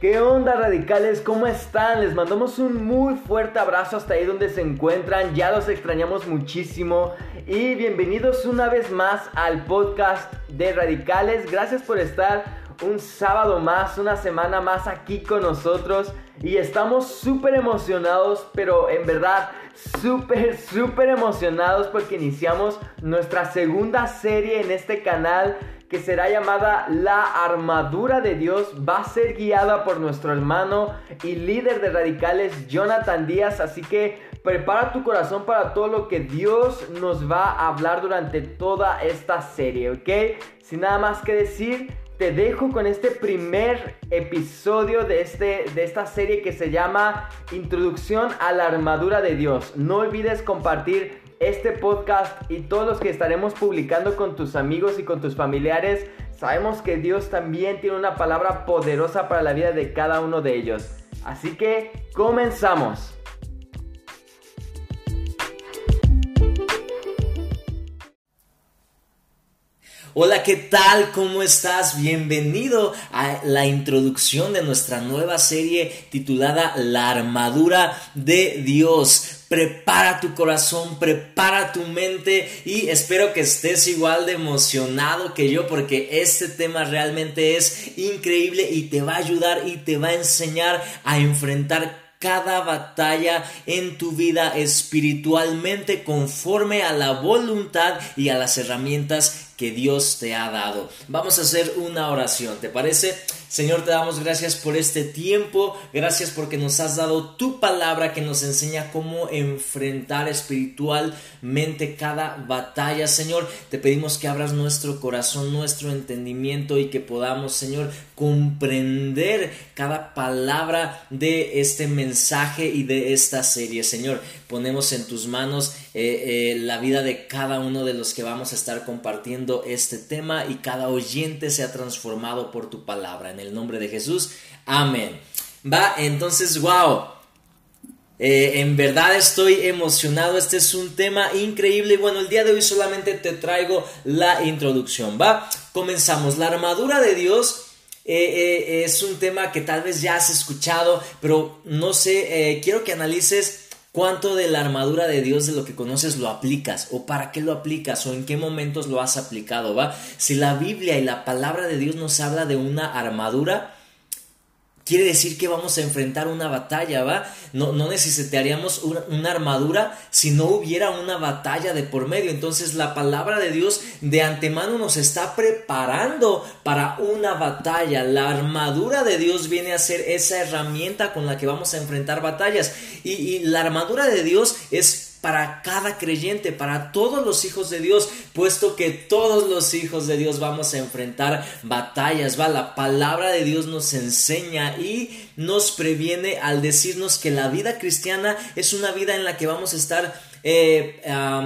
¿Qué onda radicales? ¿Cómo están? Les mandamos un muy fuerte abrazo hasta ahí donde se encuentran. Ya los extrañamos muchísimo. Y bienvenidos una vez más al podcast de radicales. Gracias por estar un sábado más, una semana más aquí con nosotros. Y estamos súper emocionados, pero en verdad súper, súper emocionados porque iniciamos nuestra segunda serie en este canal que será llamada La Armadura de Dios. Va a ser guiada por nuestro hermano y líder de radicales Jonathan Díaz. Así que prepara tu corazón para todo lo que Dios nos va a hablar durante toda esta serie, ¿ok? Sin nada más que decir, te dejo con este primer episodio de, este, de esta serie que se llama Introducción a la Armadura de Dios. No olvides compartir este podcast y todos los que estaremos publicando con tus amigos y con tus familiares, sabemos que Dios también tiene una palabra poderosa para la vida de cada uno de ellos. Así que comenzamos. Hola, ¿qué tal? ¿Cómo estás? Bienvenido a la introducción de nuestra nueva serie titulada La armadura de Dios. Prepara tu corazón, prepara tu mente y espero que estés igual de emocionado que yo porque este tema realmente es increíble y te va a ayudar y te va a enseñar a enfrentar cada batalla en tu vida espiritualmente conforme a la voluntad y a las herramientas que Dios te ha dado. Vamos a hacer una oración, ¿te parece? Señor, te damos gracias por este tiempo, gracias porque nos has dado tu palabra que nos enseña cómo enfrentar espiritualmente cada batalla. Señor, te pedimos que abras nuestro corazón, nuestro entendimiento y que podamos, Señor, comprender cada palabra de este mensaje y de esta serie. Señor, ponemos en tus manos eh, eh, la vida de cada uno de los que vamos a estar compartiendo este tema y cada oyente sea transformado por tu palabra. En el nombre de Jesús, amén. Va, entonces, wow. Eh, en verdad estoy emocionado, este es un tema increíble y bueno, el día de hoy solamente te traigo la introducción, ¿va? Comenzamos, la armadura de Dios es un tema que tal vez ya has escuchado, pero no sé, quiero que analices ¿Cuánto de la armadura de Dios de lo que conoces lo aplicas? ¿O para qué lo aplicas? ¿O en qué momentos lo has aplicado? ¿Va? Si la Biblia y la palabra de Dios nos habla de una armadura, quiere decir que vamos a enfrentar una batalla, ¿va? No, no necesitaríamos una, armadura si no hubiera una batalla de por medio. Entonces la palabra de Dios de antemano nos está preparando para una batalla. La armadura de Dios viene a ser esa herramienta con la que vamos a enfrentar batallas. Y, y la armadura de Dios es para cada creyente, para todos los hijos de Dios, puesto que todos los hijos de Dios vamos a enfrentar batallas, va, la palabra de Dios nos enseña y nos previene al decirnos que la vida cristiana es una vida en la que vamos a estar eh,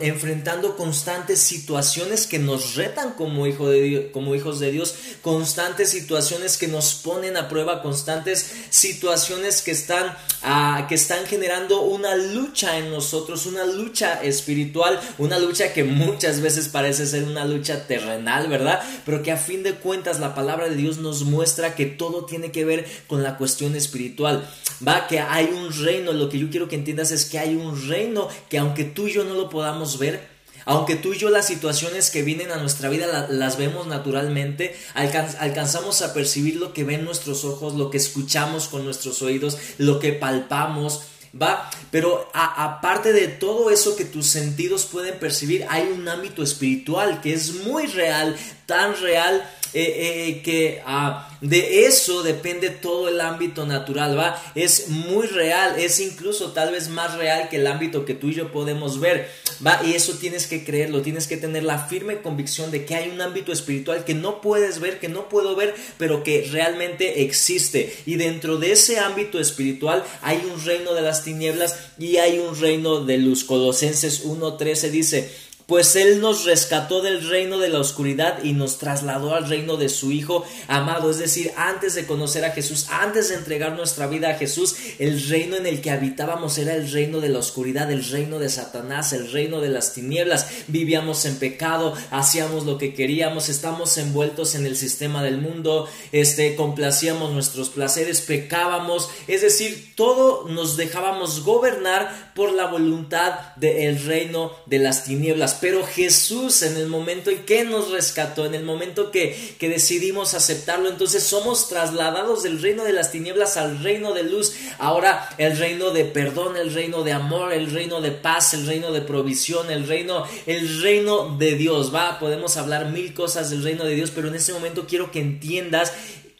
enfrentando constantes situaciones que nos retan como, de como hijos de Dios, constantes situaciones que nos ponen a prueba, constantes situaciones que están, ah, que están generando una lucha en nosotros, una lucha espiritual, una lucha que muchas veces parece ser una lucha terrenal, ¿verdad? Pero que a fin de cuentas la palabra de Dios nos muestra que todo tiene que ver con la cuestión espiritual. Va, que hay un reino, lo que yo quiero que entiendas es que hay un reino que aunque tú y yo no lo podamos ver, aunque tú y yo las situaciones que vienen a nuestra vida las vemos naturalmente, alcanzamos a percibir lo que ven nuestros ojos, lo que escuchamos con nuestros oídos, lo que palpamos, ¿va? Pero aparte de todo eso que tus sentidos pueden percibir, hay un ámbito espiritual que es muy real, tan real eh, eh, que ah, de eso depende todo el ámbito natural, ¿va? Es muy real, es incluso tal vez más real que el ámbito que tú y yo podemos ver, ¿va? Y eso tienes que creerlo, tienes que tener la firme convicción de que hay un ámbito espiritual que no puedes ver, que no puedo ver, pero que realmente existe. Y dentro de ese ámbito espiritual hay un reino de las tinieblas y hay un reino de luz. Colosenses 1.13 dice, pues Él nos rescató del reino de la oscuridad y nos trasladó al reino de su Hijo amado. Es decir, antes de conocer a Jesús, antes de entregar nuestra vida a Jesús, el reino en el que habitábamos era el reino de la oscuridad, el reino de Satanás, el reino de las tinieblas. Vivíamos en pecado, hacíamos lo que queríamos, estamos envueltos en el sistema del mundo, este, complacíamos nuestros placeres, pecábamos, es decir, todo nos dejábamos gobernar por la voluntad del reino de las tinieblas pero Jesús en el momento en que nos rescató, en el momento que, que decidimos aceptarlo, entonces somos trasladados del reino de las tinieblas al reino de luz. Ahora el reino de perdón, el reino de amor, el reino de paz, el reino de provisión, el reino, el reino de Dios. Va, podemos hablar mil cosas del reino de Dios, pero en este momento quiero que entiendas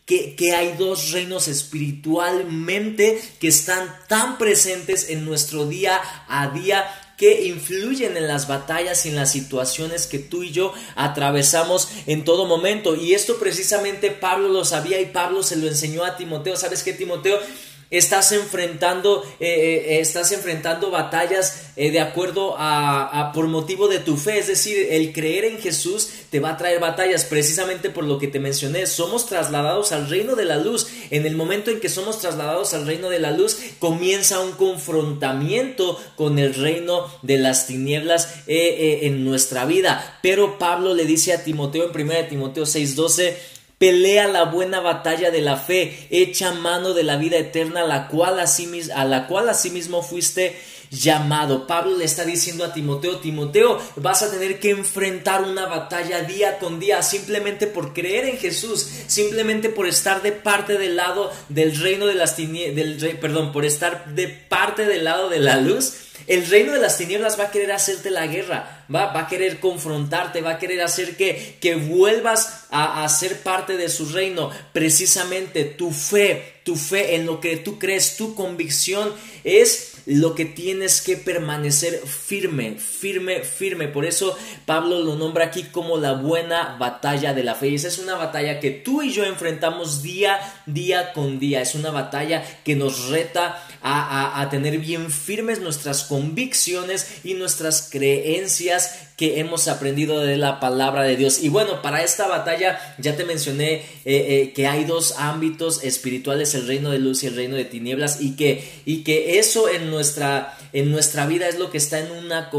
que, que, hay dos reinos espiritualmente que están tan presentes en nuestro día a día que influyen en las batallas y en las situaciones que tú y yo atravesamos en todo momento. Y esto precisamente Pablo lo sabía y Pablo se lo enseñó a Timoteo. ¿Sabes qué, Timoteo? Estás enfrentando, eh, eh, estás enfrentando batallas eh, de acuerdo a, por motivo de tu fe. Es decir, el creer en Jesús te va a traer batallas precisamente por lo que te mencioné. Somos trasladados al reino de la luz. En el momento en que somos trasladados al reino de la luz, comienza un confrontamiento con el reino de las tinieblas en nuestra vida. Pero Pablo le dice a Timoteo en 1 Timoteo 6:12, Pelea la buena batalla de la fe, echa mano de la vida eterna, a la cual a la cual asimismo fuiste llamado. Pablo le está diciendo a Timoteo, Timoteo, vas a tener que enfrentar una batalla día con día simplemente por creer en Jesús, simplemente por estar de parte del lado del reino de las tinieblas, perdón, por estar de parte del lado de la luz. El reino de las tinieblas va a querer hacerte la guerra, va, va a querer confrontarte, va a querer hacer que, que vuelvas a, a ser parte de su reino. Precisamente tu fe, tu fe en lo que tú crees, tu convicción es lo que tienes que permanecer firme, firme, firme. Por eso Pablo lo nombra aquí como la buena batalla de la fe. Y esa es una batalla que tú y yo enfrentamos día, día con día. Es una batalla que nos reta a, a tener bien firmes nuestras convicciones y nuestras creencias que hemos aprendido de la palabra de Dios. Y bueno, para esta batalla ya te mencioné eh, eh, que hay dos ámbitos espirituales, el reino de luz y el reino de tinieblas, y que, y que eso en nuestra, en nuestra vida es lo que está en una,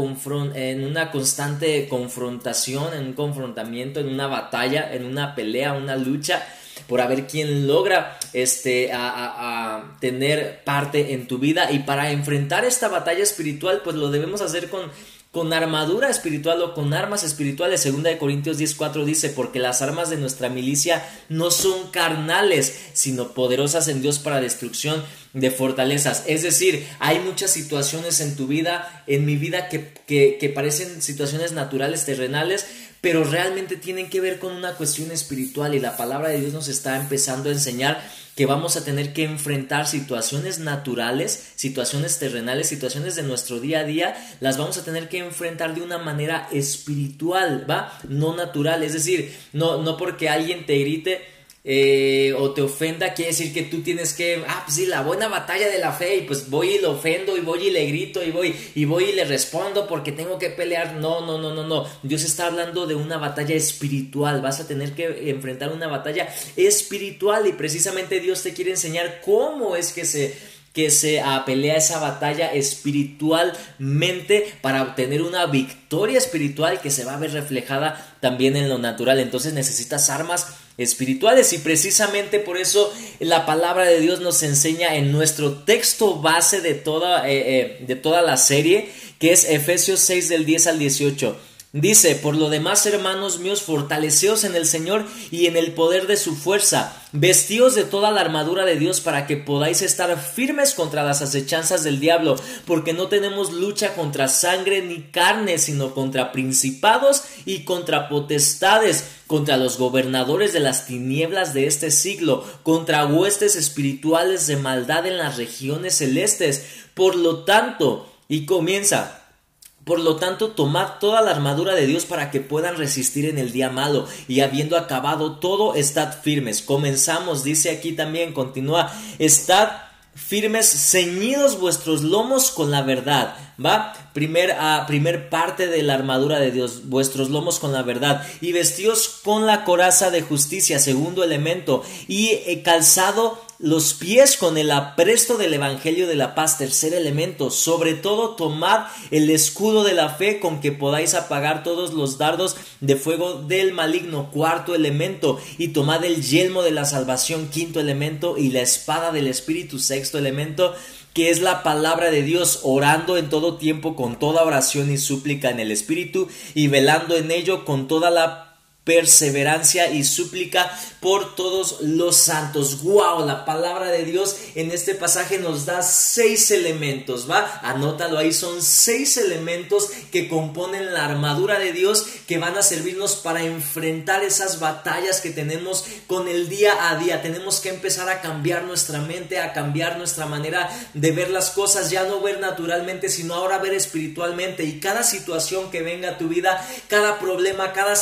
constante confrontación, en un confrontamiento, en una batalla, en una pelea, una lucha por a ver quién logra este, a, tener parte en tu vida. Y para enfrentar esta batalla espiritual, pues lo debemos hacer con con armadura espiritual o con armas espirituales. Segunda de Corintios 10:4 dice, porque las armas de nuestra milicia no son carnales, sino poderosas en Dios para destrucción de fortalezas. Es decir, hay muchas situaciones en tu vida, en mi vida, que, que, que parecen situaciones naturales, terrenales, pero realmente tienen que ver con una cuestión espiritual y la palabra de Dios nos está empezando a enseñar que vamos a tener que enfrentar situaciones naturales, situaciones terrenales, situaciones de nuestro día a día, las vamos a tener que enfrentar de una manera espiritual, ¿va? No natural, es decir, no, no porque alguien te grite, eh, o te ofenda, quiere decir que tú tienes que, ah, pues sí, la buena batalla de la fe, y pues voy y lo ofendo, y voy y le grito, y voy, y voy y le respondo porque tengo que pelear. No, no, no, no, no. Dios está hablando de una batalla espiritual. Vas a tener que enfrentar una batalla espiritual, y precisamente Dios te quiere enseñar cómo es que se que se pelea esa batalla espiritualmente para obtener una victoria espiritual que se va a ver reflejada también en lo natural. Entonces necesitas armas espirituales y precisamente por eso la palabra de Dios nos enseña en nuestro texto base de toda, eh, eh, de toda la serie que es Efesios 6 del 10 al 18. Dice, por lo demás, hermanos míos, fortaleceos en el Señor y en el poder de su fuerza, vestíos de toda la armadura de Dios para que podáis estar firmes contra las acechanzas del diablo, porque no tenemos lucha contra sangre ni carne, sino contra principados y contra potestades, contra los gobernadores de las tinieblas de este siglo, contra huestes espirituales de maldad en las regiones celestes. Por lo tanto, y comienza, por lo tanto, tomad toda la armadura de Dios para que puedan resistir en el día malo y habiendo acabado todo, estad firmes. Comenzamos, dice aquí también, continúa, estad firmes, ceñidos vuestros lomos con la verdad. ¿Va? Primer, ah, primer parte de la armadura de Dios, vuestros lomos con la verdad. Y vestidos con la coraza de justicia, segundo elemento. Y eh, calzado los pies con el apresto del Evangelio de la paz, tercer elemento. Sobre todo, tomad el escudo de la fe con que podáis apagar todos los dardos de fuego del maligno, cuarto elemento. Y tomad el yelmo de la salvación, quinto elemento. Y la espada del Espíritu, sexto elemento que es la palabra de Dios, orando en todo tiempo con toda oración y súplica en el Espíritu y velando en ello con toda la perseverancia y súplica por todos los santos. Wow, la palabra de Dios en este pasaje nos da seis elementos, ¿va? Anótalo ahí, son seis elementos que componen la armadura de Dios que van a servirnos para enfrentar esas batallas que tenemos con el día a día. Tenemos que empezar a cambiar nuestra mente, a cambiar nuestra manera de ver las cosas, ya no ver naturalmente, sino ahora ver espiritualmente. Y cada situación que venga a tu vida, cada problema, cada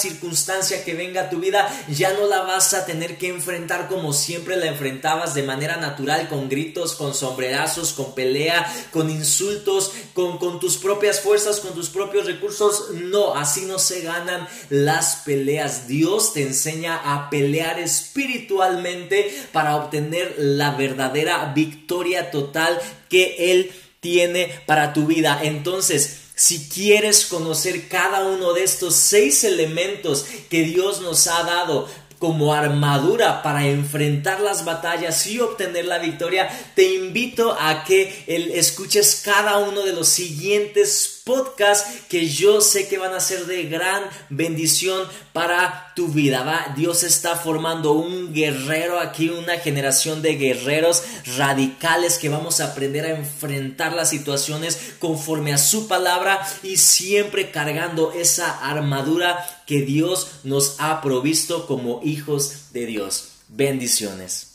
que venga a tu vida, ya no la vas a tener que enfrentar como siempre la enfrentabas de manera natural, con gritos, con sombrerazos, con pelea, con insultos, con, con tus propias fuerzas, con tus propios recursos. No, así no se ganan las peleas. Dios te enseña a pelear espiritualmente para obtener la verdadera victoria total que Él tiene para tu vida. Entonces, si quieres conocer cada uno de estos seis elementos que Dios nos ha dado como armadura para enfrentar las batallas y obtener la victoria, te invito a que escuches cada uno de los siguientes podcasts que yo sé que van a ser de gran bendición para tu vida. ¿va? Dios está formando un guerrero aquí, una generación de guerreros radicales que vamos a aprender a enfrentar las situaciones conforme a su palabra y siempre cargando esa armadura que Dios nos ha provisto como hijos de Dios. Bendiciones.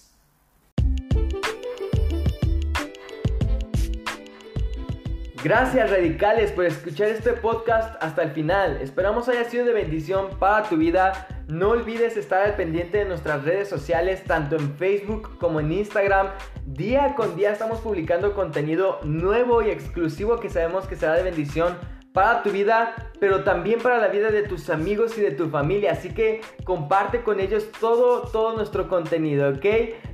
Gracias radicales por escuchar este podcast hasta el final. Esperamos haya sido de bendición para tu vida. No olvides estar al pendiente de nuestras redes sociales, tanto en Facebook como en Instagram. Día con día estamos publicando contenido nuevo y exclusivo que sabemos que será de bendición para tu vida, pero también para la vida de tus amigos y de tu familia. Así que comparte con ellos todo, todo nuestro contenido, ¿ok?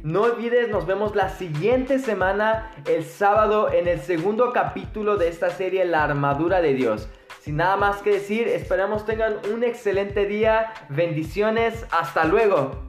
No olvides, nos vemos la siguiente semana, el sábado, en el segundo capítulo de esta serie, La armadura de Dios. Sin nada más que decir, esperamos tengan un excelente día. Bendiciones. Hasta luego.